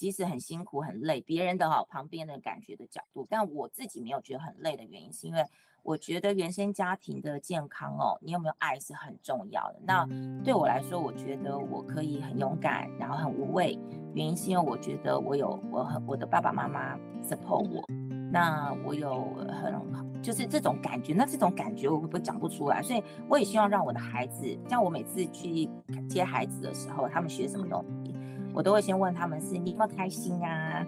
即使很辛苦很累，别人的哈旁边的感觉的角度，但我自己没有觉得很累的原因，是因为我觉得原生家庭的健康哦，你有没有爱是很重要的。那对我来说，我觉得我可以很勇敢，然后很无畏，原因是因为我觉得我有我很我的爸爸妈妈 support 我，那我有很就是这种感觉，那这种感觉我会不会讲不出来？所以我也希望让我的孩子，像我每次去接孩子的时候，他们学什么东西，我都会先问他们是你有没有开心啊？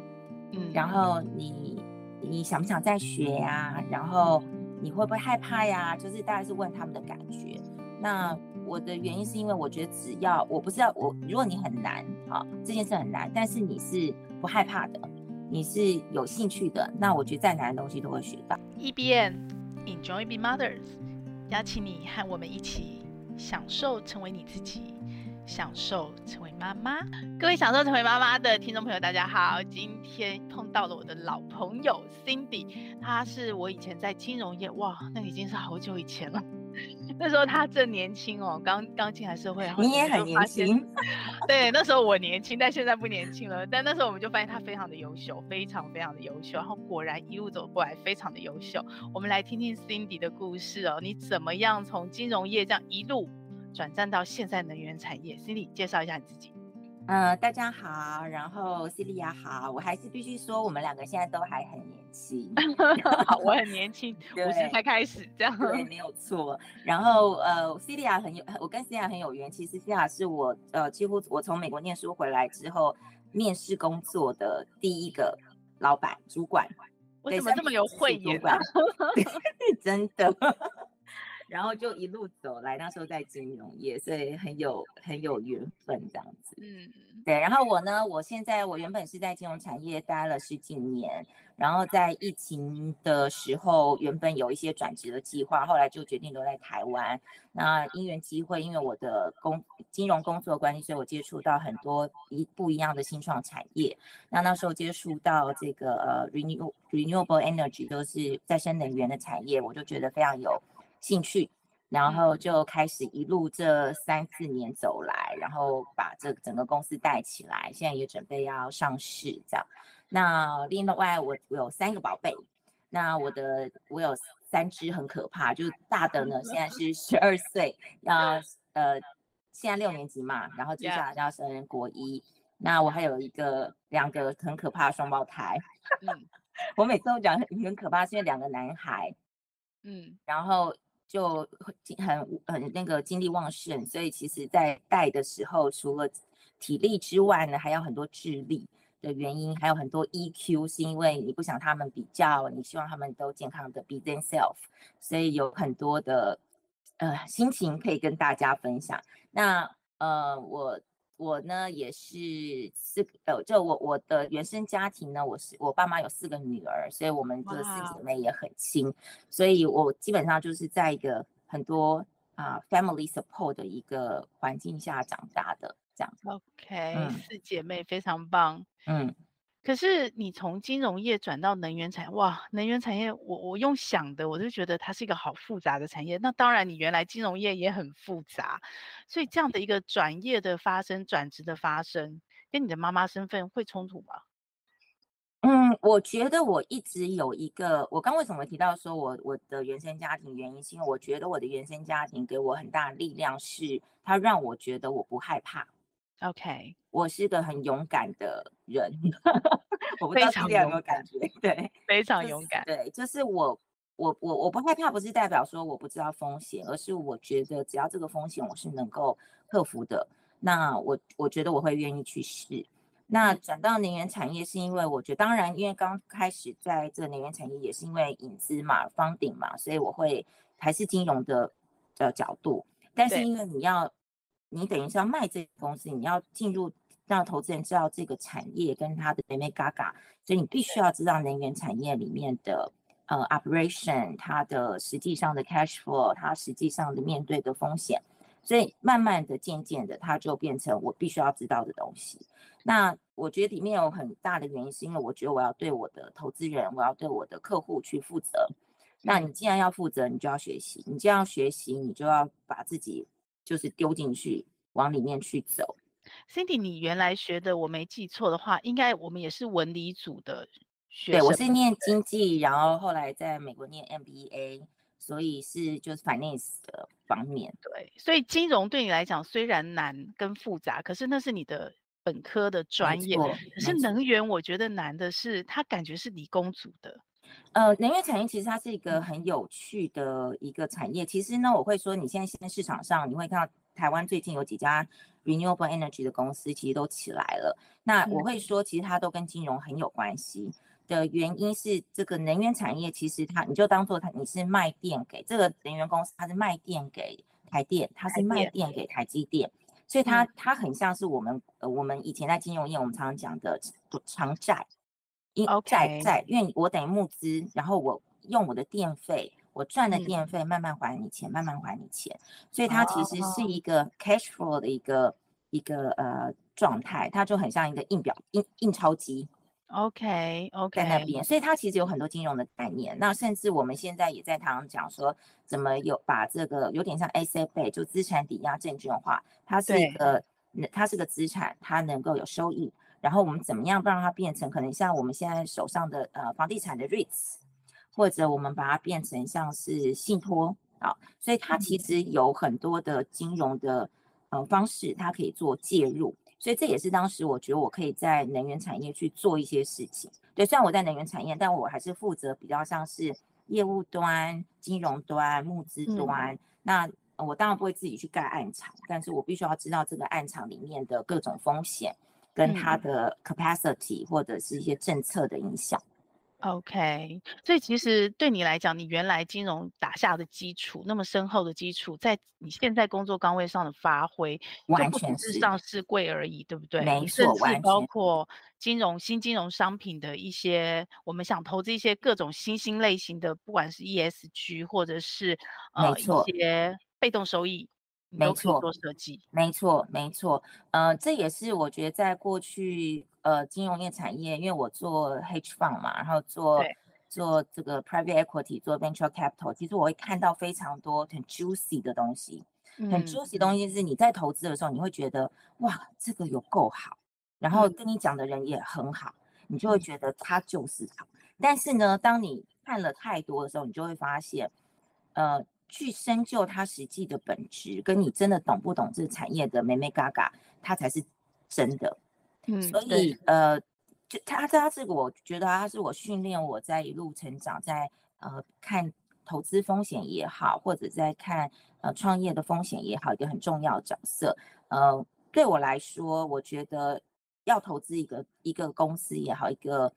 嗯，然后你你想不想再学呀、啊？然后。你会不会害怕呀？就是大概是问他们的感觉。那我的原因是因为我觉得只要我不知道我，如果你很难，啊，这件事很难，但是你是不害怕的，你是有兴趣的，那我觉得再难的东西都会学到。E B N Enjoy Being Mothers，邀请你和我们一起享受成为你自己。享受成为妈妈，各位享受成为妈妈的听众朋友，大家好。今天碰到了我的老朋友 Cindy，她是我以前在金融业，哇，那已经是好久以前了。那时候她正年轻哦，刚刚进来社会。你也很年轻。对，那时候我年轻，但现在不年轻了。但那时候我们就发现她非常的优秀，非常非常的优秀。然后果然一路走过来，非常的优秀。我们来听听 Cindy 的故事哦，你怎么样从金融业这样一路？转战到现在能源产业，Cindy 介绍一下你自己。嗯、呃，大家好，然后 Celia 好，我还是必须说，我们两个现在都还很年轻。好，我很年轻，五十才开始这样。对，没有错。然后呃，Celia 很有，我跟 Celia 很有缘。其实 Celia 是我呃，几乎我从美国念书回来之后，面试工作的第一个老板主管。我怎么这么有慧眼啊？真的。然后就一路走来，那时候在金融业，所以很有很有缘分这样子。嗯，对。然后我呢，我现在我原本是在金融产业待了十几年，然后在疫情的时候，原本有一些转职的计划，后来就决定留在台湾。那因缘机会，因为我的工金融工作关系，所以我接触到很多一不一样的新创产业。那那时候接触到这个呃 renew renewable energy，都是再生能源的产业，我就觉得非常有。兴趣，然后就开始一路这三四年走来，然后把这整个公司带起来，现在也准备要上市这样。那另外我我有三个宝贝，那我的我有三只很可怕，就是大的呢现在是十二岁，要呃现在六年级嘛，然后接下来要升国一。那我还有一个两个很可怕的双胞胎，嗯，我每次都讲很可怕，是因为两个男孩，嗯，然后。就很很那个精力旺盛，所以其实，在带的时候，除了体力之外呢，还有很多智力的原因，还有很多 EQ，是因为你不想他们比较，你希望他们都健康的 be themselves，所以有很多的呃心情可以跟大家分享。那呃我。我呢也是四个，呃，就我我的原生家庭呢，我是我爸妈有四个女儿，所以我们这四姐妹也很亲所以我基本上就是在一个很多啊、uh, family support 的一个环境下长大的这样子。OK，、嗯、四姐妹非常棒，嗯。可是你从金融业转到能源产业，哇，能源产业，我我用想的，我就觉得它是一个好复杂的产业。那当然，你原来金融业也很复杂，所以这样的一个转业的发生、转职的发生，跟你的妈妈身份会冲突吗？嗯，我觉得我一直有一个，我刚为什么提到说我我的原生家庭原因，是因为我觉得我的原生家庭给我很大的力量，是它让我觉得我不害怕。OK，我是个很勇敢的人，我不知道大家有没有感觉？对，非常勇敢。对，就是我，我，我，我不害怕，不是代表说我不知道风险，而是我觉得只要这个风险我是能够克服的，那我我觉得我会愿意去试。那转到能源产业，是因为我觉得，当然，因为刚开始在这能源产业也是因为引资嘛、funding 嘛，所以我会还是金融的的角度，但是因为你要。你等于是要卖这个公司，你要进入让投资人知道这个产业跟它的眉眉角角，所以你必须要知道能源产业里面的呃 operation，它的实际上的 cash flow，它实际上的面对的风险，所以慢慢的、渐渐的，它就变成我必须要知道的东西。那我觉得里面有很大的原因，是因为我觉得我要对我的投资人，我要对我的客户去负责。那你既然要负责，你就要学习，你既然要学习，你就要把自己。就是丢进去，往里面去走。Cindy，你原来学的，我没记错的话，应该我们也是文理组的学。对，我是念经济，然后后来在美国念 MBA，所以是就是 finance 的方面。对，所以金融对你来讲虽然难跟复杂，可是那是你的本科的专业。可是能源，我觉得难的是，它感觉是理工组的。呃，能源产业其实它是一个很有趣的一个产业。其实呢，我会说，你现在现在市场上，你会看到台湾最近有几家 renewable energy 的公司，其实都起来了。那我会说，其实它都跟金融很有关系的原因是，这个能源产业其实它，你就当做它你是卖电给这个能源公司，它是卖电给台电，它是卖电给台积电，所以它它很像是我们呃我们以前在金融业我们常常讲的长债。因债债，因为我等于募资，然后我用我的电费，我赚的电费慢慢还你钱，嗯、慢慢还你钱，所以它其实是一个 cash flow 的一个、哦、一个呃状态，它就很像一个印表印印钞机。OK OK，在那边，所以它其实有很多金融的概念。那甚至我们现在也在常常讲说，怎么有把这个有点像 SFA 就资产抵押证券化，它是一个它是个资产，它能够有收益。然后我们怎么样让它变成可能像我们现在手上的呃房地产的 REITs，或者我们把它变成像是信托啊，所以它其实有很多的金融的呃方式，它可以做介入。所以这也是当时我觉得我可以在能源产业去做一些事情。对，虽然我在能源产业，但我还是负责比较像是业务端、金融端、募资端。嗯、那我当然不会自己去盖案场，但是我必须要知道这个案场里面的各种风险。跟它的 capacity 或者是一些政策的影响。OK，所以其实对你来讲，你原来金融打下的基础那么深厚的基础，在你现在工作岗位上的发挥，完全是上市贵而已，对不对？没错，甚至包括金融新金融商品的一些，我们想投资一些各种新兴类型的，不管是 ESG 或者是呃一些被动收益。没错，做设计，没错，没错，呃，这也是我觉得在过去，呃，金融业产业，因为我做 hedge fund 嘛，然后做做这个 private equity，做 venture capital，其实我会看到非常多很 juicy 的东西，嗯、很 juicy 的东西是你在投资的时候，你会觉得哇，这个有够好，然后跟你讲的人也很好，嗯、你就会觉得他就是好，但是呢，当你看了太多的时候，你就会发现，呃。去深究它实际的本质，跟你真的懂不懂这个产业的美眉嘎嘎，它才是真的。嗯，所以呃，就他他这个，我觉得他是我训练我在一路成长，在呃看投资风险也好，或者在看呃创业的风险也好，一个很重要的角色。呃，对我来说，我觉得要投资一个一个公司也好，一个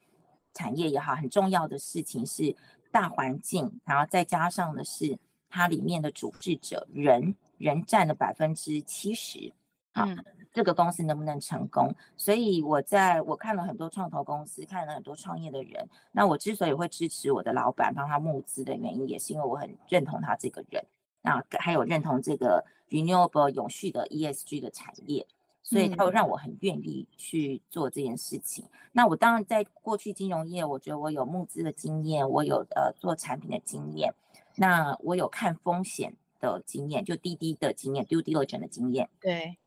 产业也好，很重要的事情是大环境，然后再加上的是。它里面的主事者人人占了百分之七十，好，嗯、这个公司能不能成功？所以我在我看了很多创投公司，看了很多创业的人。那我之所以会支持我的老板帮他募资的原因，也是因为我很认同他这个人，那还有认同这个 renewable 永续的 ESG 的产业，所以他会让我很愿意去做这件事情。嗯、那我当然在过去金融业，我觉得我有募资的经验，我有呃做产品的经验。那我有看风险的经验，就滴滴的经验，due diligence 的经验。对，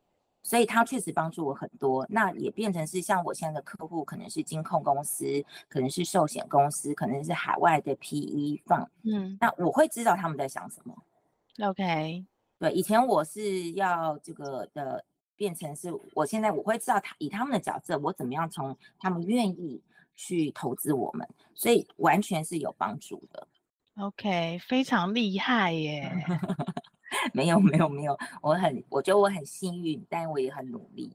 所以它确实帮助我很多。那也变成是像我现在的客户，可能是金控公司，可能是寿险公司，可能是海外的 PE fund。嗯，那我会知道他们在想什么。OK，对，以前我是要这个的，变成是我现在我会知道他以他们的角色，我怎么样从他们愿意去投资我们，所以完全是有帮助的。OK，非常厉害耶！没有没有没有，我很我觉得我很幸运，但我也很努力。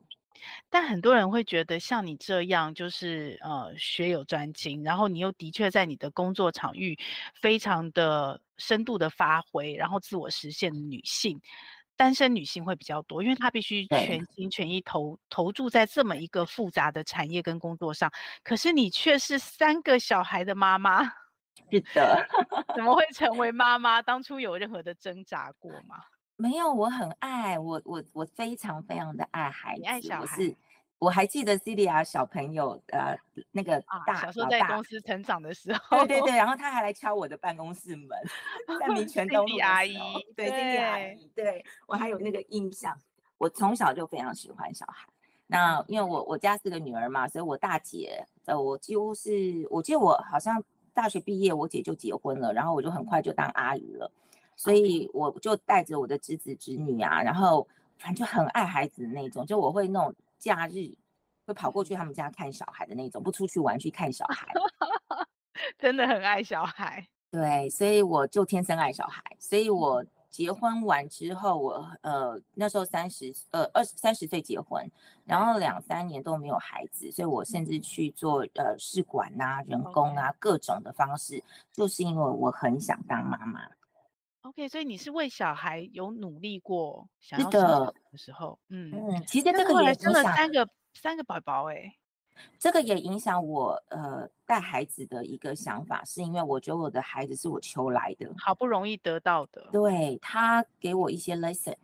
但很多人会觉得像你这样，就是呃学有专精，然后你又的确在你的工作场域非常的深度的发挥，然后自我实现的女性，单身女性会比较多，因为她必须全心全意投投注在这么一个复杂的产业跟工作上。可是你却是三个小孩的妈妈。是的，怎么会成为妈妈？当初有任何的挣扎过吗？没有，我很爱我，我我非常非常的爱孩子。小孩？我是，我还记得 Celia 小朋友，呃，那个大、啊、小时候在公司成长的时候，对对对，然后他还来敲我的办公室门，在民权东路阿姨，对 Cindy 阿姨，对我还有那个印象。我从小就非常喜欢小孩，那因为我我家是个女儿嘛，所以我大姐呃，我几乎是我记得我好像大学毕业，我姐就结婚了，然后我就很快就当阿姨了，所以我就带着我的侄子侄女啊，然后反正就很爱孩子的那种，就我会那种假日会跑过去他们家看小孩的那种，不出去玩去看小孩，真的很爱小孩。对，所以我就天生爱小孩，所以我。结婚完之后，我呃那时候三十呃二三十岁结婚，然后两三年都没有孩子，所以我甚至去做呃试管啊、人工啊各种的方式，就是因为我很想当妈妈。OK，所以你是为小孩有努力过，想要的时候，嗯嗯，其实这个也生了三个三个宝宝哎。这个也影响我呃带孩子的一个想法，是因为我觉得我的孩子是我求来的，好不容易得到的。对，他给我一些 lesson。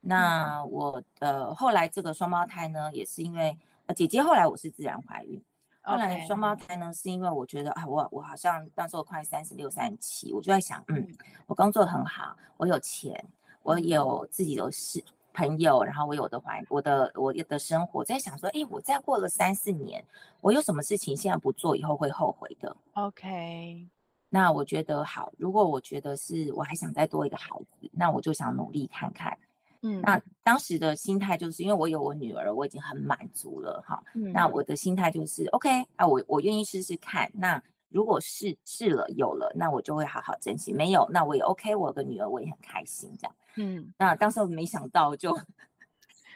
那我呃后来这个双胞胎呢，也是因为呃姐姐后来我是自然怀孕，后来双胞胎呢是因为我觉得啊我我好像那时候快三十六三十七，我就在想嗯我工作很好，我有钱，我有自己的事。朋友，然后我有的环，我的我的生活，在想说，哎，我再过了三四年，我有什么事情现在不做，以后会后悔的。OK，那我觉得好，如果我觉得是我还想再多一个孩子，那我就想努力看看。嗯，那当时的心态就是因为我有我女儿，我已经很满足了哈。嗯，那我的心态就是 OK 啊，我我愿意试试看。那如果试试了有了，那我就会好好珍惜；没有，那我也 OK，我的女儿我也很开心这样。嗯，那当时我没想到就，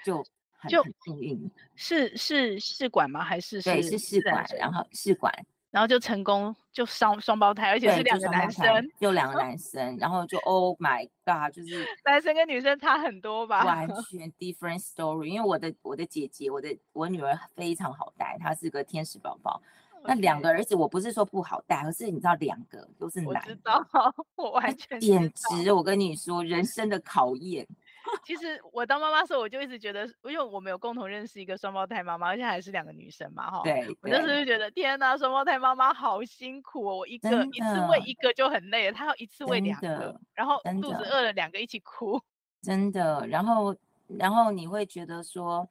就就很幸运，是是试管吗？还是对是试管，然后试管，然后就成功就双双胞胎，而且是两个男生，就两个男生，然后就 Oh my God，就是 男生跟女生差很多吧？完 全 different story。因为我的我的姐姐，我的我女儿非常好带，她是个天使宝宝。那两个儿子，我不是说不好带，而是你知道，两个都是男的，我知道，我完全简直，我跟你说，人生的考验。其实我当妈妈的时候，我就一直觉得，因为我们有共同认识一个双胞胎妈妈，而且还是两个女生嘛，哈。对。我那时候就觉得，天哪，双胞胎妈妈好辛苦哦！我一个一次喂一个就很累了，她要一次喂两个，然后肚子饿了两个一起哭。真的，然后然后你会觉得说，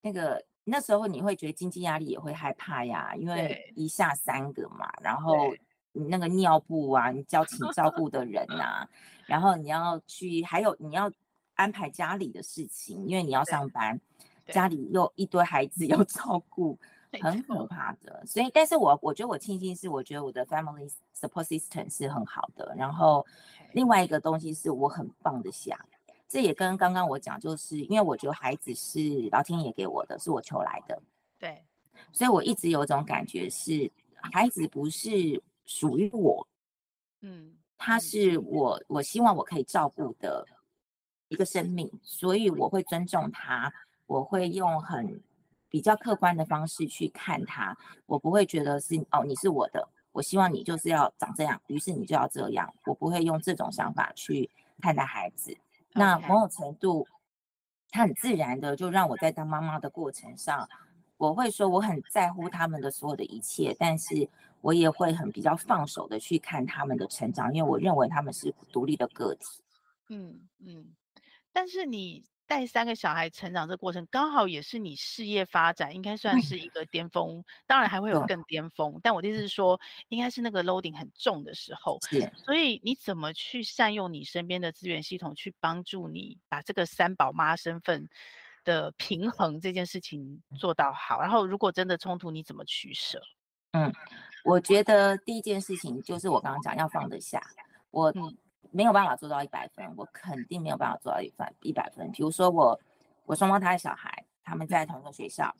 那个。那时候你会觉得经济压力也会害怕呀，因为一下三个嘛，然后你那个尿布啊，你叫请照顾的人啊，然后你要去，还有你要安排家里的事情，因为你要上班，家里又一堆孩子 要照顾，很可怕的。所以，但是我我觉得我庆幸是，我觉得我的 family support system 是很好的。然后另外一个东西是我很棒的下。这也跟刚刚我讲，就是因为我觉得孩子是老天爷给我的，是我求来的，对，所以我一直有种感觉是，孩子不是属于我，嗯，他是我，我希望我可以照顾的一个生命，所以我会尊重他，我会用很比较客观的方式去看他，我不会觉得是哦，你是我的，我希望你就是要长这样，于是你就要这样，我不会用这种想法去看待孩子。那某种程度，他很自然的就让我在当妈妈的过程上，我会说我很在乎他们的所有的一切，但是我也会很比较放手的去看他们的成长，因为我认为他们是独立的个体。嗯嗯，但是你。带三个小孩成长这过程，刚好也是你事业发展应该算是一个巅峰，嗯、当然还会有更巅峰。但我的意思是说，应该是那个 loading 很重的时候。是。所以你怎么去善用你身边的资源系统，去帮助你把这个三宝妈身份的平衡这件事情做到好？然后如果真的冲突，你怎么取舍？嗯，我觉得第一件事情就是我刚刚讲要放得下。我。嗯没有办法做到一百分，我肯定没有办法做到一百一百分。比如说我，我双胞胎小孩，他们在同一个学校，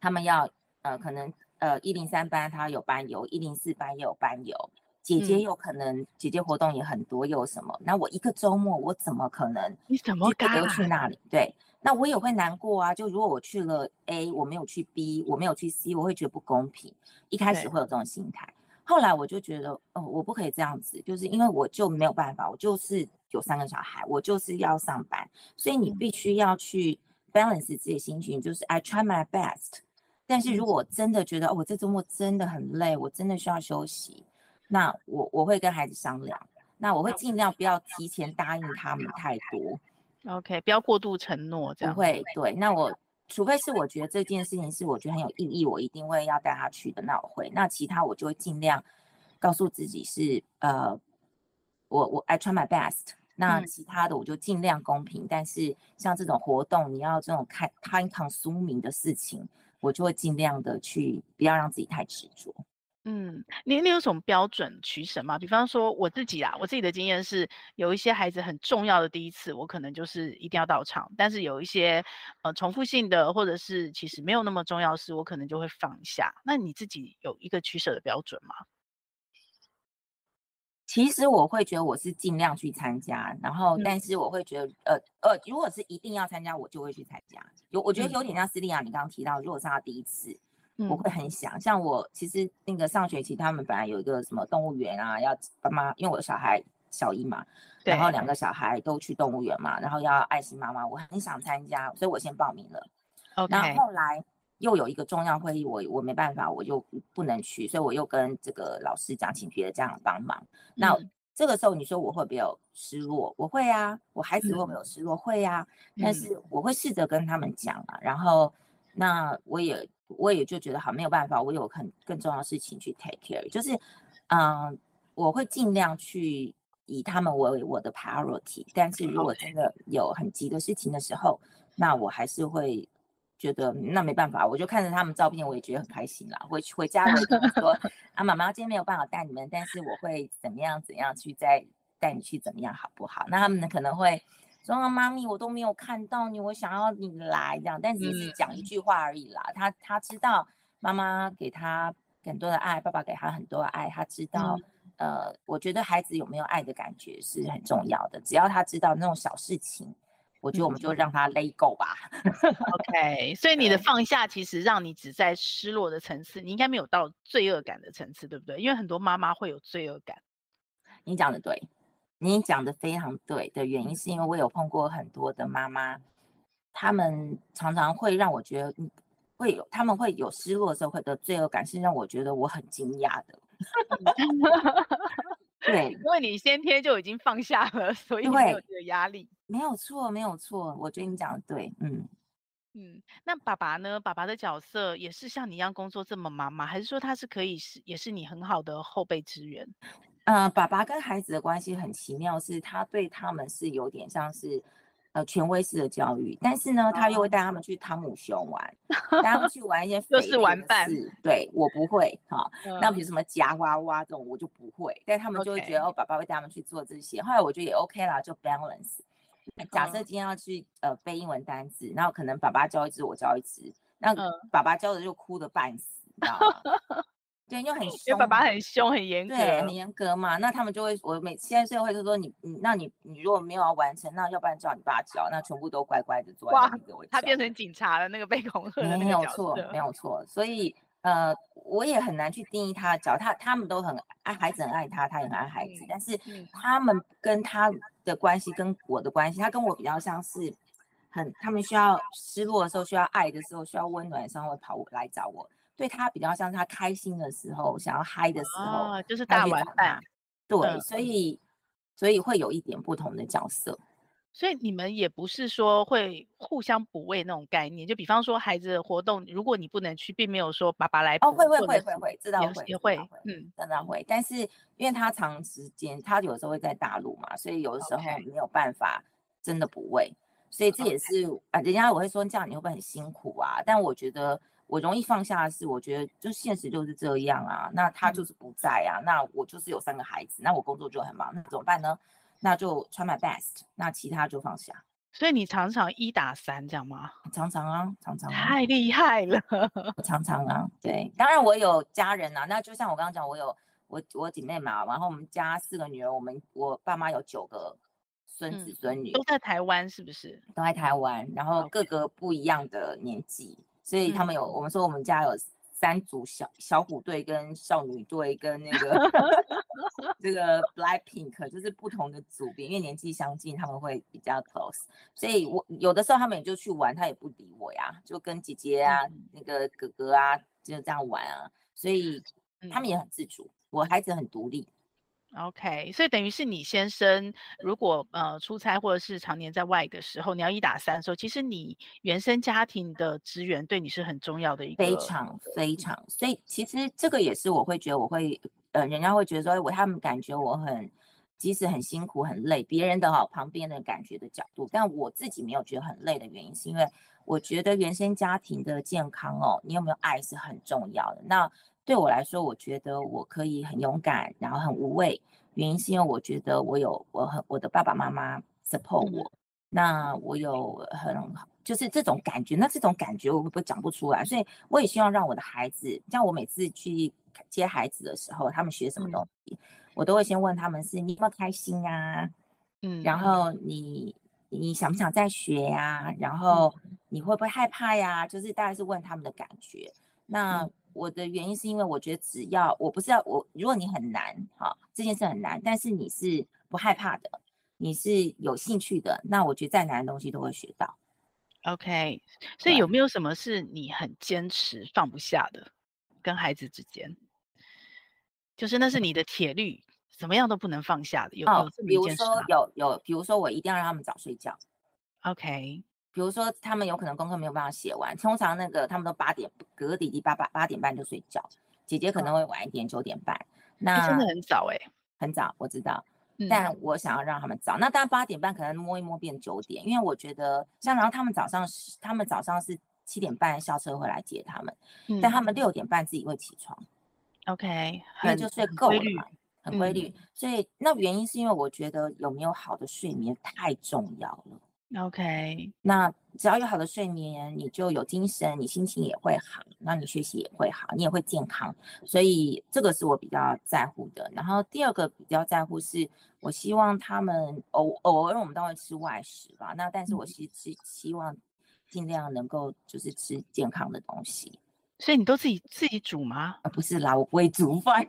他们要呃可能呃一零三班他有班游，一零四班也有班游，姐姐有可能、嗯、姐姐活动也很多，又有什么？那我一个周末我怎么可能？你怎么敢去那里？对，那我也会难过啊。就如果我去了 A，我没有去 B，我没有去 C，我会觉得不公平。一开始会有这种心态。后来我就觉得，哦，我不可以这样子，就是因为我就没有办法，我就是有三个小孩，我就是要上班，所以你必须要去 balance 自己的心情，就是 I try my best。但是如果我真的觉得，哦，我这周末真的很累，我真的需要休息，那我我会跟孩子商量，那我会尽量不要提前答应他们太多。OK，不要过度承诺，这样。不会，对，那我除非是我觉得这件事情是我觉得很有意义，我一定会要带他去的，那我会。那其他我就会尽量告诉自己是呃，我我 I try my best。那其他的我就尽量公平，嗯、但是像这种活动，你要这种开 time consuming 的事情，我就会尽量的去不要让自己太执着。嗯，你你有什么标准取舍吗？比方说我自己啊，我自己的经验是，有一些孩子很重要的第一次，我可能就是一定要到场；但是有一些呃重复性的，或者是其实没有那么重要的事，我可能就会放下。那你自己有一个取舍的标准吗？其实我会觉得我是尽量去参加，然后但是我会觉得，嗯、呃呃，如果是一定要参加，我就会去参加。有我觉得有点像斯利亚你刚刚提到，如果是他第一次。我会很想，像我其实那个上学期他们本来有一个什么动物园啊，要爸妈，因为我的小孩小一嘛，然后两个小孩都去动物园嘛，然后要爱心妈妈，我很想参加，所以我先报名了。Okay. 然后后来又有一个重要会议，我我没办法，我就不能去，所以我又跟这个老师讲，请别的家长帮忙。那这个时候你说我会不会有失落？我会啊，我孩子会不会有失落？会啊，但是我会试着跟他们讲啊，然后那我也。我也就觉得好，没有办法，我有很更重要的事情去 take care，就是，嗯、呃，我会尽量去以他们为我的 priority，但是如果真的有很急的事情的时候，那我还是会觉得那没办法，我就看着他们照片，我也觉得很开心啦。回回家我就说 啊，妈妈今天没有办法带你们，但是我会怎么样怎样去再带你去怎么样好不好？那他们可能会。说妈咪，我都没有看到你，我想要你来这样，但只是讲一句话而已啦。嗯、他他知道妈妈给他很多的爱，爸爸给他很多的爱，他知道，嗯、呃，我觉得孩子有没有爱的感觉是很重要的。只要他知道那种小事情，我觉得我们就让他 let go 吧。OK，所以你的放下其实让你只在失落的层次，你应该没有到罪恶感的层次，对不对？因为很多妈妈会有罪恶感。你讲的对。你讲的非常对的原因，是因为我有碰过很多的妈妈，他们常常会让我觉得，会有他们会有失落的时候，会的罪恶感，是让我觉得我很惊讶的。对，因为你先天就已经放下了，所以没有这个压力。没有错，没有错，我觉得你讲的对。嗯嗯，那爸爸呢？爸爸的角色也是像你一样工作这么忙吗？还是说他是可以是也是你很好的后备支援？呃，爸爸跟孩子的关系很奇妙，是他对他们是有点像是呃权威式的教育，但是呢，他又会带他们去汤姆熊玩，带他们去玩一些就是玩伴。对，我不会哈，那比如什么夹娃娃这种我就不会，但他们就会觉得哦，爸爸会带他们去做这些，后来我觉得也 OK 啦，就 balance。假设今天要去呃背英文单词，然后可能爸爸教一只，我教一只，那爸爸教的就哭的半死，你知道吗？对，又很凶，因为爸爸很凶，很严格，对，很严格嘛。那他们就会，我每现在社会就说你，你，那你，你如果没有要完成，那要不然叫你爸教，那全部都乖乖的做。哇，他变成警察了，那个被恐吓的。没有错，没有错。所以，呃，我也很难去定义他的脚，他他们都很爱孩子，很爱他，他也很爱孩子。嗯、但是他们跟他的关系，跟我的关系，他跟我比较像是很，他们需要失落的时候，需要爱的时候，需要温暖的时候，会跑来找我。对他比较像他开心的时候，想要嗨的时候，哦、就是大玩伴。对，嗯、所以所以会有一点不同的角色。所以你们也不是说会互相补位那种概念。就比方说孩子的活动，如果你不能去，并没有说爸爸来补。哦，会会会会会，知道会也会，嗯，真的会。但是因为他长时间，他有时候会在大陆嘛，所以有的时候没有办法真的补位。所以这也是啊，人家我会说这样你会不会很辛苦啊？但我觉得。我容易放下的是，我觉得就现实就是这样啊。那他就是不在啊，那我就是有三个孩子，那我工作就很忙，那怎么办呢？那就 try my best，那其他就放下。所以你常常一打三这样吗？常常啊，常常啊。太厉害了，常常啊。对，当然我有家人啊。那就像我刚刚讲，我有我我姐妹嘛，然后我们家四个女儿，我们我爸妈有九个孙子孙女，都在台湾是不是？都在台湾，然后各个不一样的年纪。所以他们有，嗯、我们说我们家有三组小小虎队跟少女队跟那个 这个 Black Pink，就是不同的组别，因为年纪相近，他们会比较 close。所以我有的时候他们也就去玩，他也不理我呀，就跟姐姐啊、嗯、那个哥哥啊就这样玩啊。所以他们也很自主，我孩子很独立。OK，所以等于是你先生如果呃出差或者是常年在外的时候，你要一打三的时候，其实你原生家庭的资源对你是很重要的一个，非常非常。所以其实这个也是我会觉得我会呃，人家会觉得说我他们感觉我很即使很辛苦很累，别人的好旁边的感觉的角度，但我自己没有觉得很累的原因，是因为我觉得原生家庭的健康哦，你有没有爱是很重要的。那对我来说，我觉得我可以很勇敢，然后很无畏。原因是因为我觉得我有我很我的爸爸妈妈 support 我，那我有很就是这种感觉，那这种感觉我会不会讲不出来？所以我也希望让我的孩子，像我每次去接孩子的时候，他们学什么东西，我都会先问他们是你有没有开心啊？嗯，然后你你想不想再学呀？然后你会不会害怕呀？就是大概是问他们的感觉。那我的原因是因为我觉得只要我不是要我，如果你很难，哈，这件事很难，但是你是不害怕的，你是有兴趣的，那我觉得再难的东西都会学到。OK，所以有没有什么是你很坚持放不下的，跟孩子之间，就是那是你的铁律，什么样都不能放下的？有？比如说有有，比如说我一定要让他们早睡觉。OK。比如说，他们有可能功课没有办法写完，通常那个他们都八点，哥哥弟弟八八八点半就睡觉，姐姐可能会晚一点，九点半。那真的很早哎、欸，很早，我知道。但我想要让他们早，嗯、那当然八点半可能摸一摸变九点，因为我觉得像然后他们早上是他们早上是七点半校车会来接他们，嗯、但他们六点半自己会起床。OK，那就睡够了嘛，很规律。嗯、所以那原因是因为我觉得有没有好的睡眠太重要了。OK，那只要有好的睡眠，你就有精神，你心情也会好，那你学习也会好，你也会健康。所以这个是我比较在乎的。然后第二个比较在乎是，我希望他们偶偶尔我们都会吃外食吧，那但是我其实是希望尽量能够就是吃健康的东西。所以你都自己自己煮吗？啊，不是啦，我不会煮饭。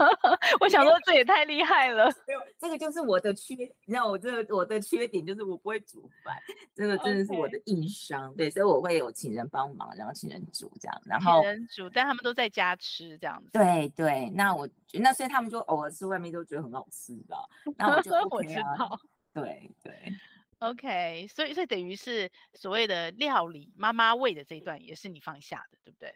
我想说这也太厉害了。没有，这个就是我的缺，你知道我这个我的缺点就是我不会煮饭，这个真的是我的硬伤。对，所以我会有请人帮忙，然后请人煮这样，然后请人煮，但他们都在家吃这样子。对对，那我那所以他们就偶尔吃外面都觉得很好吃的，那我就、OK 啊、我知道。对对，OK，所以所以等于是所谓的料理妈妈味的这一段也是你放下的，对不对？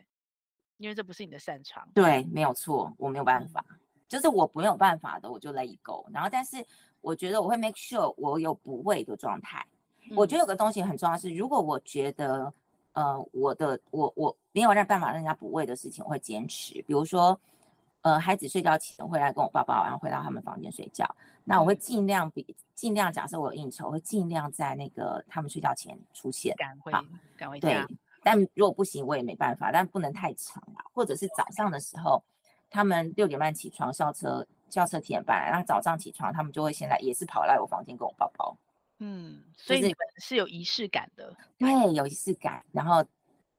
因为这不是你的擅长，对，没有错，我没有办法，嗯、就是我没有办法的，我就 let it go。然后，但是我觉得我会 make sure 我有补位的状态。嗯、我觉得有个东西很重要是，如果我觉得呃我的我我没有让办法让人家补位的事情，我会坚持。比如说，呃，孩子睡觉前会来跟我抱抱，然后回到他们房间睡觉，那我会尽量比尽量假设我有应酬，我会尽量在那个他们睡觉前出现，赶回赶回家。对但如果不行，我也没办法。但不能太长啊，或者是早上的时候，他们六点半起床，校车校车七点半，然后早上起床，他们就会先来也是跑来我房间跟我抱抱。嗯，所以你们是有仪式感的。对，有仪式感。然后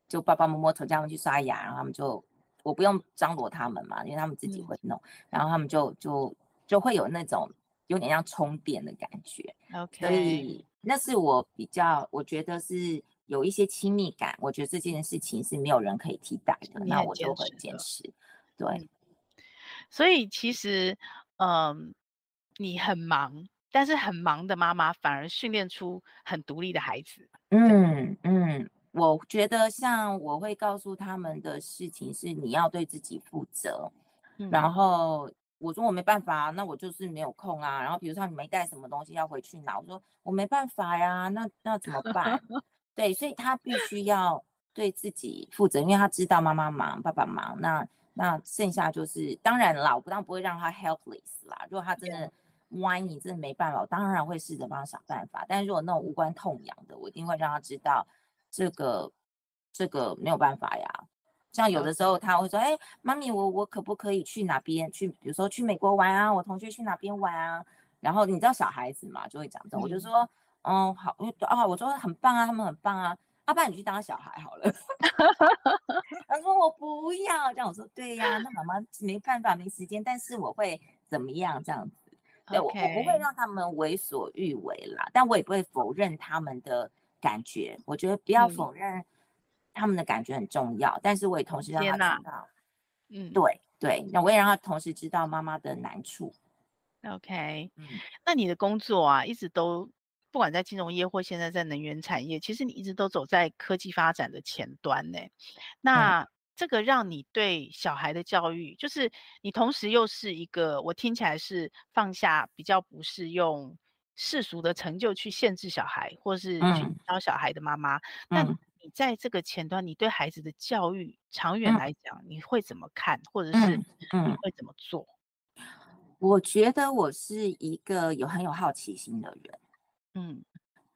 就抱抱摸摸头，叫他们去刷牙，然后他们就我不用张罗他们嘛，因为他们自己会弄。嗯、然后他们就就就会有那种有点像充电的感觉。OK，所以那是我比较，我觉得是。有一些亲密感，我觉得这件事情是没有人可以替代的，那我就会坚持。对，所以其实，嗯，你很忙，但是很忙的妈妈反而训练出很独立的孩子。嗯嗯，我觉得像我会告诉他们的事情是，你要对自己负责。嗯、然后我说我没办法，那我就是没有空啊。然后比如说你没带什么东西要回去拿，我说我没办法呀，那那怎么办？对，所以他必须要对自己负责，因为他知道妈妈忙，爸爸忙，那那剩下就是当然啦，我不当不会让他 helpless 啦。如果他真的歪，你真的没办法，我当然会试着帮他想办法。但是如果那种无关痛痒的，我一定会让他知道这个这个没有办法呀。像有的时候他会说：“哎，妈咪，我我可不可以去哪边去？比如说去美国玩啊，我同学去哪边玩啊？”然后你知道小孩子嘛，就会讲这种，我就说。嗯，好，因为啊，我说很棒啊，他们很棒啊，阿爸你去当小孩好了。他说我不要，这样我说对呀、啊，那妈妈没办法，没时间，但是我会怎么样这样子？对.我我不会让他们为所欲为啦，但我也不会否认他们的感觉，我觉得不要否认他们的感觉很重要，嗯、但是我也同时让他知道，嗯，对对，那我也让他同时知道妈妈的难处。OK，嗯，那你的工作啊，一直都不管在金融业或现在在能源产业，其实你一直都走在科技发展的前端呢。那、嗯、这个让你对小孩的教育，就是你同时又是一个，我听起来是放下比较不是用世俗的成就去限制小孩，或是去教小孩的妈妈。那、嗯、你在这个前端，你对孩子的教育长远来讲，嗯、你会怎么看，或者是你会怎么做？我觉得我是一个有很有好奇心的人，嗯，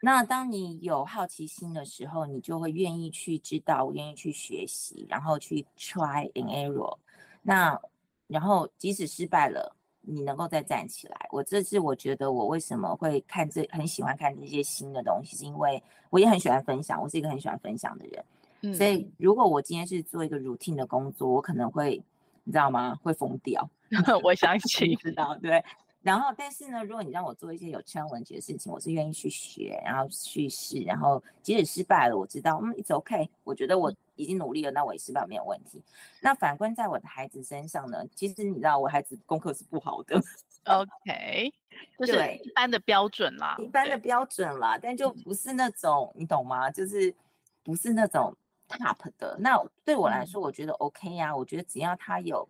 那当你有好奇心的时候，你就会愿意去知道，愿意去学习，然后去 try and error，那然后即使失败了，你能够再站起来。我这是我觉得我为什么会看这很喜欢看这些新的东西，是因为我也很喜欢分享，我是一个很喜欢分享的人，嗯，所以如果我今天是做一个 routine 的工作，我可能会。你知道吗？会疯掉。我相信 知道对。然后，但是呢，如果你让我做一些有 challenge 的事情，我是愿意去学，然后去试，然后即使失败了，我知道，嗯，it's okay。我觉得我已经努力了，那我也失败没有问题。那反观在我的孩子身上呢，其实你知道，我孩子功课是不好的。OK，就是一般的标准啦，一般的标准啦，但就不是那种，你懂吗？就是不是那种。top 的，那对我来说，我觉得 OK 呀、啊。我觉得只要他有，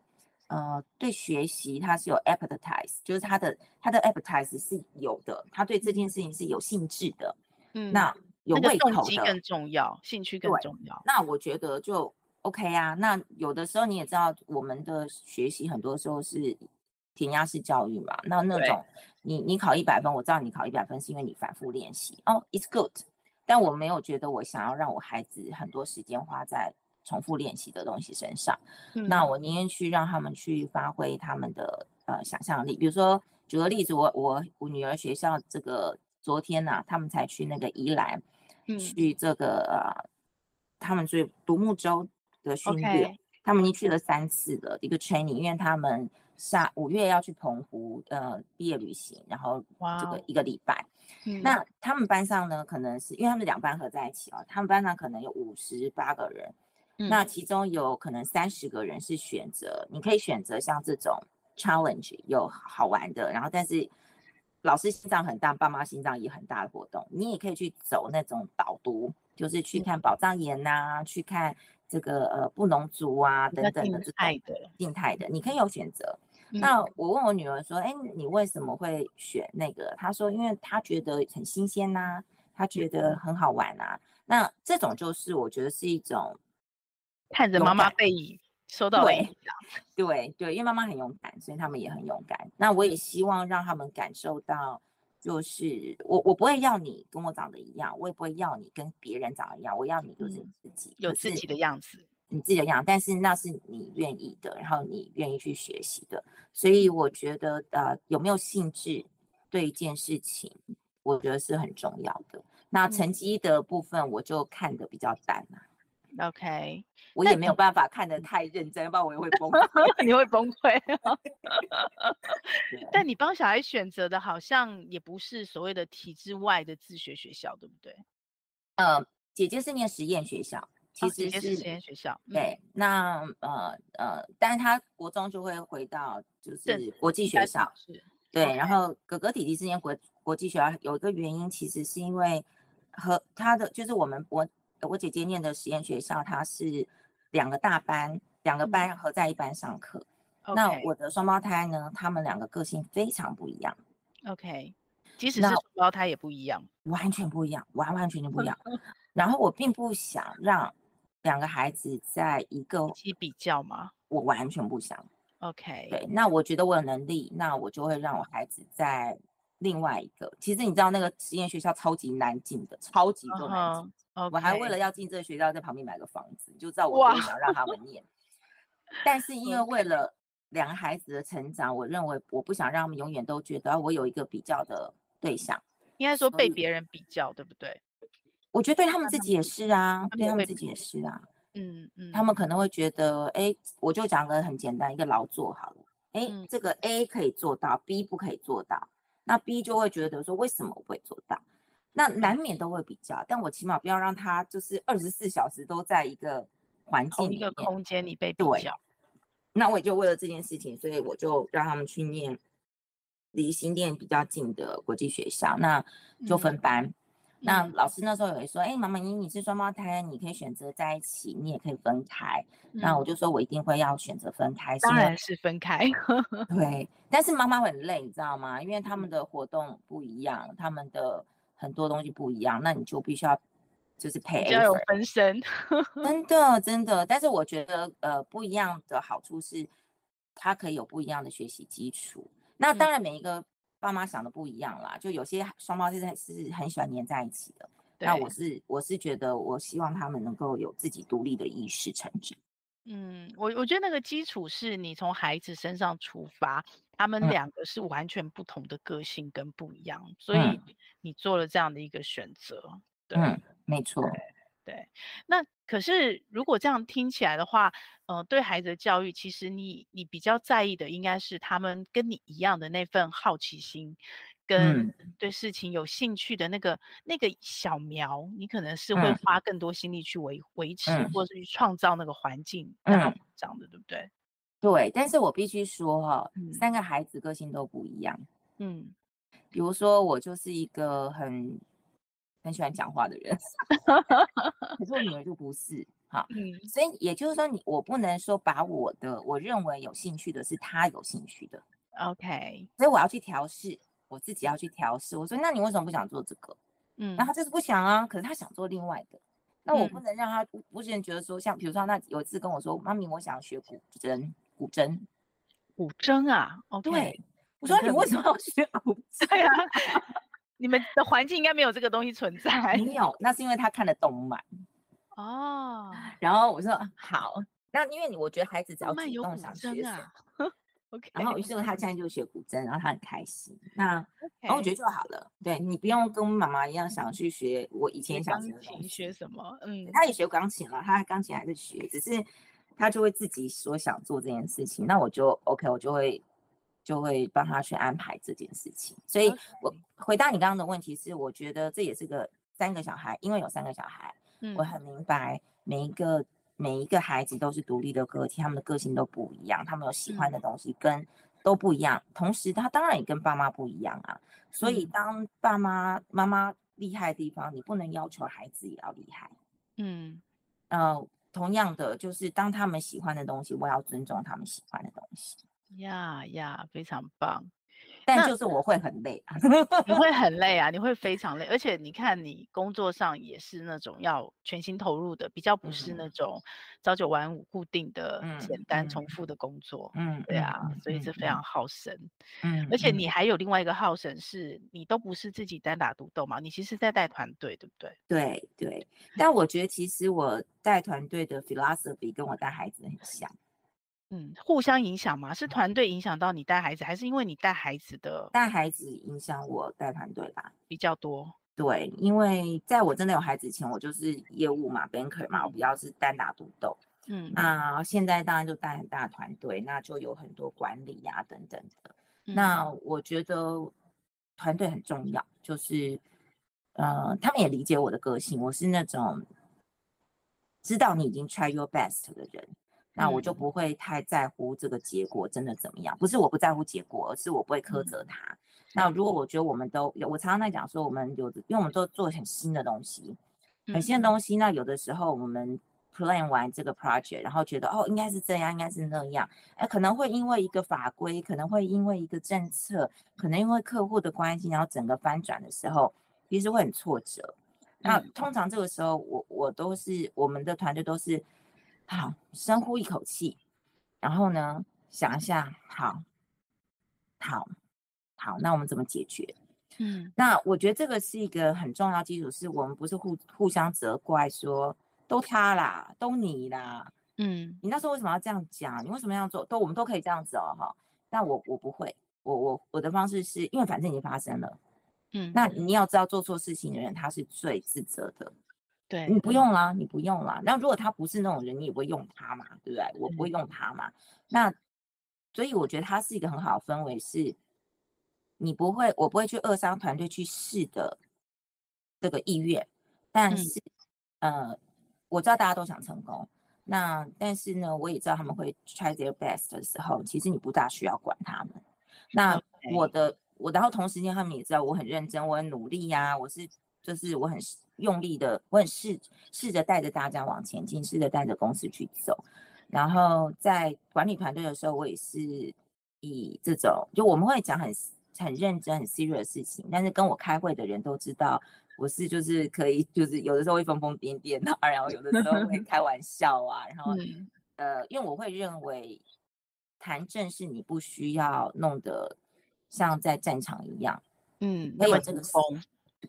呃，对学习他是有 appetite，就是他的他的 appetite 是有的，他对这件事情是有兴致的。嗯，那有胃口的，动机更重要，兴趣更重要。那我觉得就 OK 啊。那有的时候你也知道，我们的学习很多时候是填鸭式教育嘛。那那种你你考一百分，我知道你考一百分是因为你反复练习。哦、oh，it's good。但我没有觉得我想要让我孩子很多时间花在重复练习的东西身上。嗯、那我宁愿去让他们去发挥他们的呃想象力。比如说举个例子，我我我女儿学校这个昨天呢、啊，他们才去那个宜兰，嗯、去这个呃他们去独木舟的训练.他们已经去了三次的一个 training，因为他们下五月要去澎湖呃毕业旅行，然后这个一个礼拜。那他们班上呢，可能是因为他们两班合在一起哦，他们班上可能有五十八个人，嗯、那其中有可能三十个人是选择，你可以选择像这种 challenge 有好玩的，然后但是老师心脏很大，爸妈心脏也很大的活动，你也可以去走那种导读，就是去看宝藏岩呐、啊，嗯、去看这个呃布农族啊等等的这种静态的，静态的，你可以有选择。那我问我女儿说：“哎，你为什么会选那个？”她说：“因为她觉得很新鲜呐，她觉得很好玩呐。”那这种就是我觉得是一种看着妈妈背影收到影响。对对，因为妈妈很勇敢，所以他们也很勇敢。那我也希望让他们感受到，就是我我不会要你跟我长得一样，我也不会要你跟别人长得一样，我要你就是你自己，有自己的样子。你自己的样，但是那是你愿意的，然后你愿意去学习的，所以我觉得呃有没有兴致对一件事情，我觉得是很重要的。那成绩的部分我就看的比较淡了，啊。OK，我也没有办法看得太认真，不然我也会崩 溃。你会崩溃。但你帮小孩选择的好像也不是所谓的体制外的自学学校，对不对？呃，姐姐是念实验学校。其实是实验学校，对，那呃呃，但是他国中就会回到就是国际学校，是，对，然后哥哥弟弟之间国国际学校有一个原因，其实是因为和他的就是我们我我姐姐念的实验学校，它是两个大班，两个班合在一班上课。那我的双胞胎呢，他们两个个性非常不一样。OK，即使是双胞胎也不一样，完全不一样，完完全全不一样。然后我并不想让。两个孩子在一个一起比较吗？我完全不想。OK，对，那我觉得我有能力，那我就会让我孩子在另外一个。其实你知道那个实验学校超级难进的，超级多难进。Uh huh. 我还为了要进这个学校，在旁边买个房子，就知道我不想让他们念。但是因为为了两个孩子的成长，我认为我不想让他们永远都觉得我有一个比较的对象。应该说被别人比较，对不对？我觉得对他们自己也是啊，对他们自己也是啊，嗯嗯，他们可能会觉得，哎，我就讲个很简单一个劳作好了，哎，这个 A 可以做到，B 不可以做到，那 B 就会觉得说，为什么我不会做到？那难免都会比较，但我起码不要让他就是二十四小时都在一个环境一个空间里被比较。那我也就为了这件事情，所以我就让他们去念离新店比较近的国际学校，那就分班。嗯、那老师那时候有说，哎、欸，妈妈，你你是双胞胎，你可以选择在一起，你也可以分开。嗯、那我就说我一定会要选择分开。当然是分开。对，但是妈妈很累，你知道吗？因为他们的活动不一样，他们的很多东西不一样，那你就必须要就是陪。要有分身。真 的真的，但是我觉得呃不一样的好处是，他可以有不一样的学习基础。那当然，每一个爸妈想的不一样啦。嗯、就有些双胞胎是很喜欢黏在一起的。那我是我是觉得，我希望他们能够有自己独立的意识成长。嗯，我我觉得那个基础是你从孩子身上出发，他们两个是完全不同的个性跟不一样，嗯、所以你做了这样的一个选择。对，嗯、没错。对，那可是如果这样听起来的话，呃，对孩子的教育，其实你你比较在意的应该是他们跟你一样的那份好奇心，跟对事情有兴趣的那个、嗯、那个小苗，你可能是会花更多心力去维维持，嗯、或者是去创造那个环境，嗯，这样的对不对？对，但是我必须说哈、哦，嗯、三个孩子个性都不一样，嗯，比如说我就是一个很。很喜欢讲话的人，可是我女儿就不是哈，嗯，所以也就是说，你我不能说把我的我认为有兴趣的是她有兴趣的，OK，所以我要去调试，我自己要去调试。我说，那你为什么不想做这个？嗯，然后他就是不想啊，可是他想做另外的，那我不能让他不是人觉得说，像比如说那有一次跟我说，妈咪，我想学古筝，古筝，古筝啊，okay, 对，我说你为什么要学古 筝对啊？你们的环境应该没有这个东西存在。没有，那是因为他看的动漫。哦。然后我说好，那因为你我觉得孩子只要主动想学什么，OK。然后于是他现在就学古筝，然后他很开心。那然后我觉得就好了。对，你不用跟妈妈一样想去学我以前想学的东西。学什么？嗯，他也学钢琴了，他钢琴还是学，只是他就会自己说想做这件事情。那我就 OK，我就会。就会帮他去安排这件事情，所以我回答你刚刚的问题是，我觉得这也是个三个小孩，因为有三个小孩，嗯，我很明白每一个每一个孩子都是独立的个体，他们的个性都不一样，他们有喜欢的东西跟都不一样，同时他当然也跟爸妈不一样啊，所以当爸妈妈妈厉害的地方，你不能要求孩子也要厉害，嗯，呃，同样的就是当他们喜欢的东西，我要尊重他们喜欢的东西。呀呀，非常棒，但就是我会很累啊，你会很累啊，你会非常累，而且你看你工作上也是那种要全心投入的，比较不是那种朝九晚五固定的、简单重复的工作，嗯，对啊，所以是非常耗神，嗯，而且你还有另外一个耗神是，你都不是自己单打独斗嘛，你其实在带团队，对不对？对对，但我觉得其实我带团队的 philosophy 跟我带孩子很像。嗯，互相影响吗？是团队影响到你带孩子，还是因为你带孩子的带孩子影响我带团队吧？比较多。对，因为在我真的有孩子前，我就是业务嘛，banker 嘛，我比较是单打独斗。嗯，那现在当然就带很大团队，那就有很多管理呀、啊、等等的。嗯、那我觉得团队很重要，就是呃，他们也理解我的个性，我是那种知道你已经 try your best 的人。那我就不会太在乎这个结果真的怎么样，不是我不在乎结果，而是我不会苛责他。那如果我觉得我们都有，我常常在讲说，我们有的，因为我们都做很新的东西，很新的东西。那有的时候我们 plan 完这个 project，然后觉得哦，应该是这样，应该是那样，哎，可能会因为一个法规，可能会因为一个政策，可能因为客户的关系，然后整个翻转的时候，其实会很挫折。那通常这个时候，我我都是我们的团队都是。好，深呼一口气，然后呢，想一下，好，好，好，那我们怎么解决？嗯，那我觉得这个是一个很重要基础，是我们不是互互相责怪说，说都他啦，都你啦，嗯，你那时候为什么要这样讲？你为什么要做？都我们都可以这样子哦，哈。但我我不会，我我我的方式是因为反正已经发生了，嗯，那你要知道做错事情的人他是最自责的。对，你不用啦，你不用啦。那如果他不是那种人，你也不会用他嘛，对不对？我不会用他嘛。那所以我觉得他是一个很好的氛围，是你不会，我不会去扼杀团队去试的这个意愿。但是，嗯、呃，我知道大家都想成功。那但是呢，我也知道他们会 try their best 的时候，其实你不大需要管他们。那我的我然后同时间他们也知道我很认真，我很努力呀、啊，我是就是我很用力的，我很试试着带着大家往前进，试着带着公司去走。然后在管理团队的时候，我也是以这种，就我们会讲很很认真、很 serious 的事情，但是跟我开会的人都知道，我是就是可以，就是有的时候会疯疯癫癫的，然后有的时候会 开玩笑啊，然后、嗯、呃，因为我会认为谈正事你不需要弄得像在战场一样，嗯，没有这个风，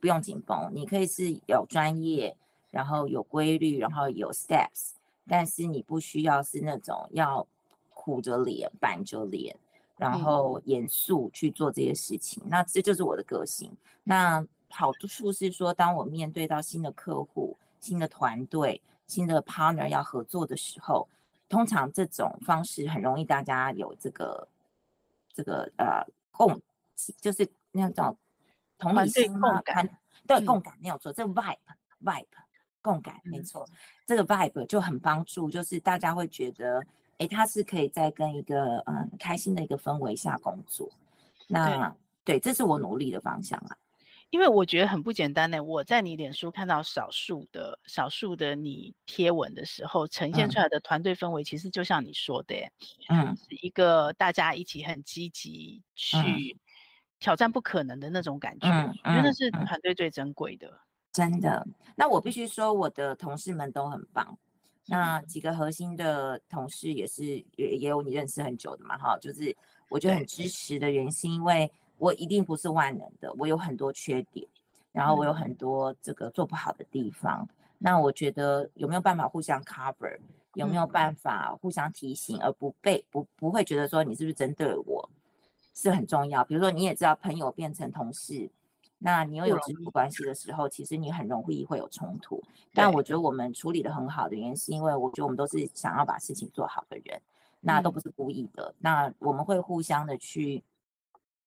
不用紧绷，你可以是有专业，然后有规律，然后有 steps。但是你不需要是那种要苦着脸、板着脸，然后严肃去做这些事情。嗯、那这就是我的个性。那好处是说，当我面对到新的客户、新的团队、新的 partner 要合作的时候，通常这种方式很容易大家有这个这个呃共，就是那种同理心嘛，对共感没有错，这 vibe vibe。共感没错，这个 vibe 就很帮助，就是大家会觉得，哎，他是可以在跟一个嗯开心的一个氛围下工作。那对，对，这是我努力的方向啊。因为我觉得很不简单呢。我在你脸书看到少数的少数的你贴文的时候，呈现出来的团队氛围，其实就像你说的，嗯，是一个大家一起很积极去挑战不可能的那种感觉，嗯，真的是团队最珍贵的。真的，那我必须说，我的同事们都很棒。那几个核心的同事也是也也有你认识很久的嘛，哈，就是我觉得很支持的原因，是因为我一定不是万能的，我有很多缺点，然后我有很多这个做不好的地方。那我觉得有没有办法互相 cover，有没有办法互相提醒，而不被不不会觉得说你是不是针对我，是很重要。比如说你也知道，朋友变成同事。那你又有直属关系的时候，其实你很容易会有冲突。但我觉得我们处理的很好的原因，是因为我觉得我们都是想要把事情做好的人，那都不是故意的。那我们会互相的去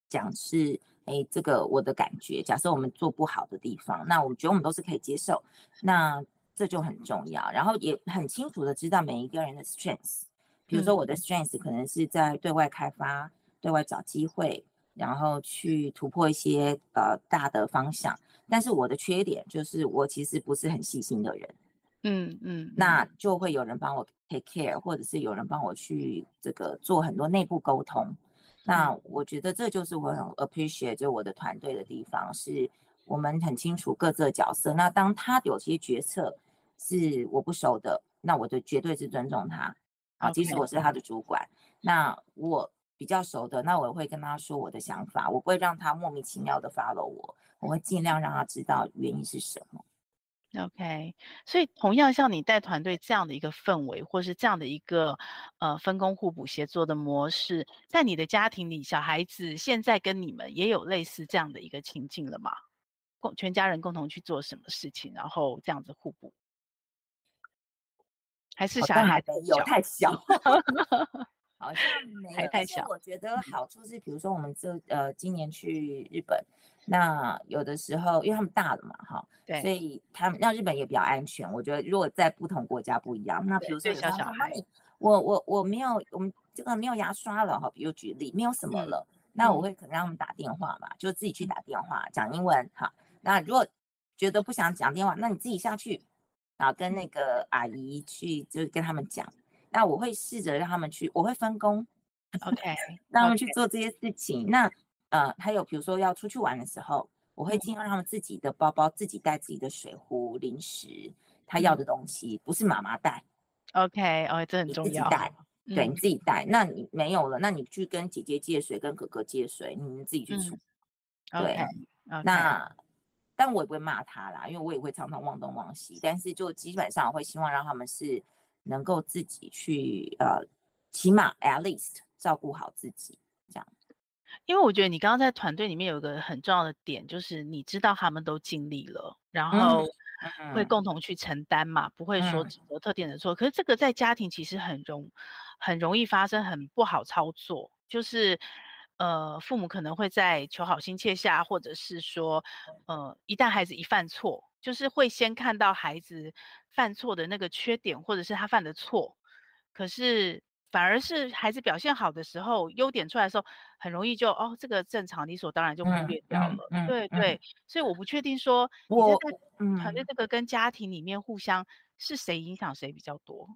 讲是，哎，这个我的感觉。假设我们做不好的地方，那我们觉得我们都是可以接受，那这就很重要。然后也很清楚的知道每一个人的 strengths，比如说我的 strengths 可能是在对外开发、对外找机会。然后去突破一些呃大的方向，但是我的缺点就是我其实不是很细心的人，嗯嗯，那就会有人帮我 take care，或者是有人帮我去这个做很多内部沟通。那我觉得这就是我很 appreciate 就我的团队的地方，是我们很清楚各自的角色。那当他有些决策是我不熟的，那我就绝对是尊重他啊，即使我是他的主管，那我。比较熟的，那我会跟他说我的想法，我不会让他莫名其妙的 follow 我，我会尽量让他知道原因是什么。OK，所以同样像你带团队这样的一个氛围，或是这样的一个呃分工互补协作的模式，在你的家庭里，小孩子现在跟你们也有类似这样的一个情境了吗？共全家人共同去做什么事情，然后这样子互补，还是小孩子有太小？好像没有，但是我觉得好处是，比如说我们这呃今年去日本，那有的时候因为他们大了嘛，哈，对，所以他们那日本也比较安全。我觉得如果在不同国家不一样，那比如说小小孩，我我我没有，我们这个没有牙刷了哈，比如举例没有什么了，嗯、那我会可能让他们打电话嘛，就自己去打电话讲英文哈。那如果觉得不想讲电话，那你自己下去，然后跟那个阿姨去，就是跟他们讲。那我会试着让他们去，我会分工，OK，让他们去做这些事情。那呃，还有比如说要出去玩的时候，我会尽量让他们自己的包包自己带自己的水壶、零食，他要的东西不是妈妈带，OK，哦，这很重要。自己带，对，你自己带。那你没有了，那你去跟姐姐借水，跟哥哥借水，你们自己去出。嗯、对，okay. 那但我也不会骂他啦，因为我也会常常忘东忘西。但是就基本上我会希望让他们是。能够自己去呃，起码 at least 照顾好自己这样。因为我觉得你刚刚在团队里面有一个很重要的点，就是你知道他们都尽力了，然后会共同去承担嘛，嗯、不会说指责特定的错。嗯、可是这个在家庭其实很容很容易发生，很不好操作。就是呃，父母可能会在求好心切下，或者是说呃，一旦孩子一犯错。就是会先看到孩子犯错的那个缺点，或者是他犯的错，可是反而是孩子表现好的时候，优点出来的时候，很容易就哦，这个正常，理所当然就忽略掉了。嗯嗯、对对，嗯、所以我不确定说我团队这个跟家庭里面互相是谁影响谁比较多。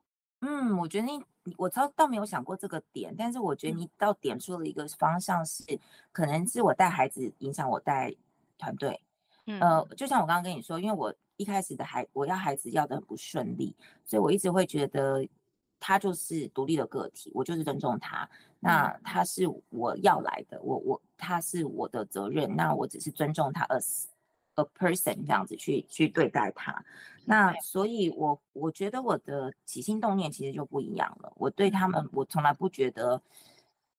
嗯，我觉得你我倒倒没有想过这个点，但是我觉得你倒点出了一个方向是，可能是我带孩子影响我带团队。嗯、呃，就像我刚刚跟你说，因为我一开始的孩我要孩子要的很不顺利，所以我一直会觉得。他就是独立的个体，我就是尊重他。那他是我要来的，我我他是我的责任。那我只是尊重他，as a person 这样子去去对待他。那所以我，我我觉得我的起心动念其实就不一样了。我对他们，我从来不觉得。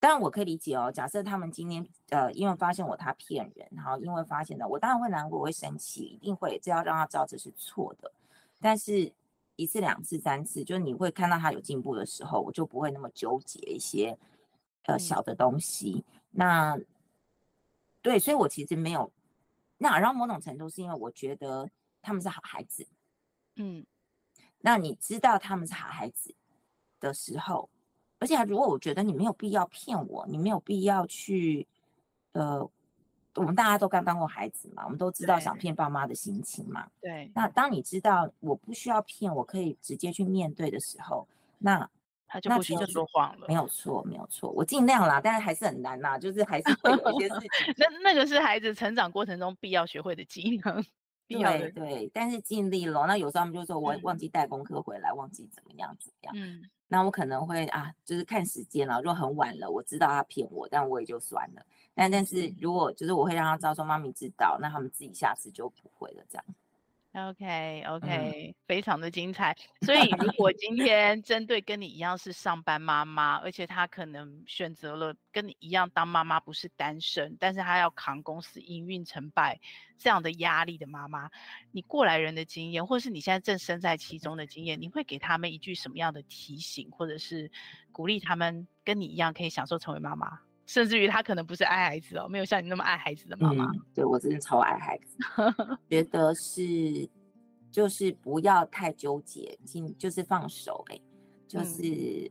当然我可以理解哦。假设他们今天呃，因为发现我他骗人，然后因为发现了，我当然会难过，我会生气，一定会，这要让他知道这是错的。但是。一次、两次、三次，就是你会看到他有进步的时候，我就不会那么纠结一些呃小的东西。嗯、那对，所以我其实没有。那然后某种程度是因为我觉得他们是好孩子，嗯。那你知道他们是好孩子的时候，而且如果我觉得你没有必要骗我，你没有必要去呃。我们大家都刚当过孩子嘛，我们都知道想骗爸妈的心情嘛。对。那当你知道我不需要骗，我可以直接去面对的时候，那他就不需要说谎了。没有错，没有错，我尽量啦，但是还是很难呐，就是还是会有一些事情。那那个是孩子成长过程中必要学会的技能。对对，但是尽力了。那有时候他们就说我忘记带功课回来，嗯、忘记怎么样怎么样。嗯。那我可能会啊，就是看时间了。如果很晚了，我知道他骗我，但我也就算了。但但是如果就是我会让他知道说妈咪知道，那他们自己下次就不会了这样。OK OK，、嗯、非常的精彩。所以如果今 天针对跟你一样是上班妈妈，而且她可能选择了跟你一样当妈妈，不是单身，但是她要扛公司营运成败这样的压力的妈妈，你过来人的经验，或是你现在正身在其中的经验，你会给他们一句什么样的提醒，或者是鼓励他们跟你一样可以享受成为妈妈？甚至于他可能不是爱孩子哦，没有像你那么爱孩子的妈妈。嗯、对，我真的超爱孩子，觉得是就是不要太纠结，尽就是放手哎、欸，就是、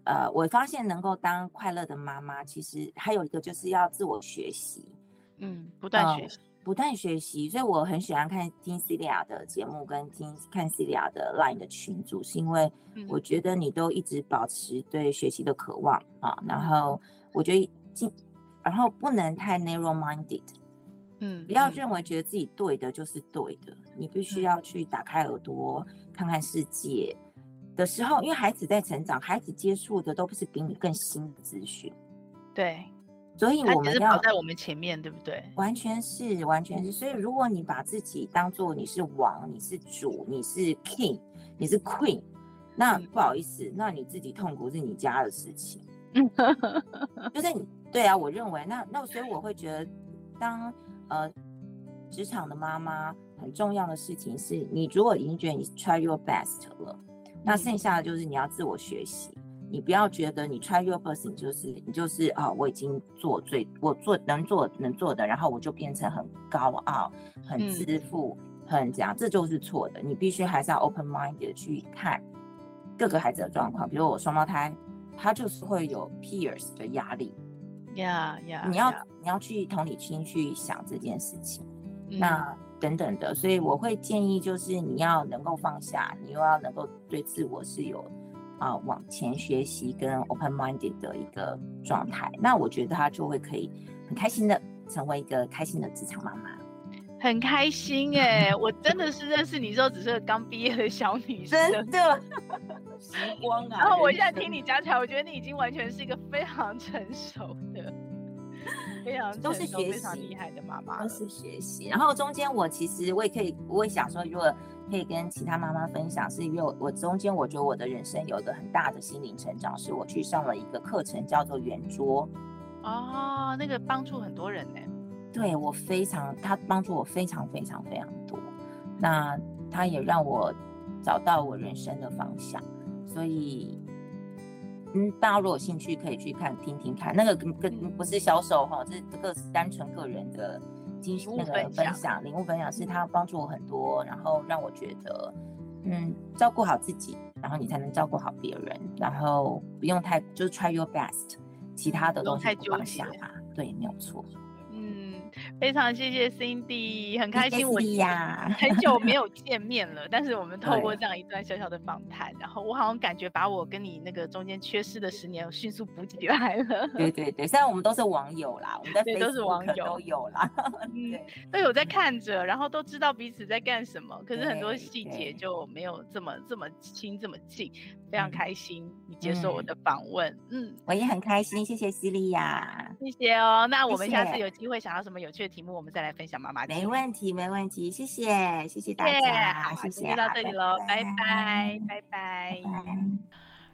嗯、呃，我发现能够当快乐的妈妈，其实还有一个就是要自我学习，嗯，不断学习、呃，不断学习。所以我很喜欢看听 Celia 的节目，跟听看 Celia 的 Line 的群组，是因为我觉得你都一直保持对学习的渴望啊，然后我觉得。然后不能太 narrow-minded，嗯，不要认为觉得自己对的就是对的，嗯、你必须要去打开耳朵、嗯、看看世界的时候，因为孩子在成长，孩子接触的都不是比你更新的资讯，对，所以我们要在我们前面，对不对？完全是，完全是。所以如果你把自己当做你是王，你是主，你是 king，你是 queen，那不好意思，嗯、那你自己痛苦是你家的事情，嗯，就是你。对啊，我认为那那所以我会觉得当，当呃职场的妈妈很重要的事情是，你如果已经觉得你 try your best 了，那剩下的就是你要自我学习。你不要觉得你 try your best 你就是你就是啊、哦，我已经做最我做能做能做的，然后我就变成很高傲、很自负、嗯、很这样，这就是错的。你必须还是要 open mind 的去看各个孩子的状况。比如我双胞胎，他就是会有 peers 的压力。呀呀，你要你要去同理心去想这件事情，嗯、那等等的，所以我会建议就是你要能够放下，你又要能够对自我是有啊、呃、往前学习跟 open minded 的一个状态，那我觉得他就会可以很开心的成为一个开心的职场妈妈。很开心哎、欸，我真的是认识你之后只是个刚毕业的小女生，真的时光啊！然后我现在听你讲起来，我觉得你已经完全是一个非常成熟的、非常都是学习非常厉害的妈妈，都是学习。然后中间我其实我也可以，我也想说，如果可以跟其他妈妈分享，是因为我我中间我觉得我的人生有一个很大的心灵成长，是我去上了一个课程，叫做圆桌。哦，那个帮助很多人呢、欸。对我非常，他帮助我非常非常非常多，那他也让我找到我人生的方向，所以，嗯，大家如果有兴趣可以去看听听看，那个跟跟不是销售哈，这这个是单纯个人的经那个分享，领悟分享是他帮助我很多，然后让我觉得，嗯，照顾好自己，然后你才能照顾好别人，然后不用太就是 try your best，其他的东西不放下吧，对，没有错。非常谢谢 Cindy，很开心我呀，很久没有见面了，但是我们透过这样一段小小的访谈，然后我好像感觉把我跟你那个中间缺失的十年迅速补起来了。对对对，虽然我们都是网友啦，我们都是网友都有啦，嗯，都有在看着，然后都知道彼此在干什么，可是很多细节就没有这么这么亲这么近。非常开心你接受我的访问，嗯，嗯，我也很开心，谢谢西利亚，谢谢哦。那我们下次有机会想要什么有趣的题目，我们再来分享妈妈。没问题，没问题，谢谢，谢谢大家，好谢谢，就到这里喽，拜拜，拜拜。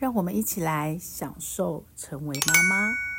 让我们一起来享受成为妈妈。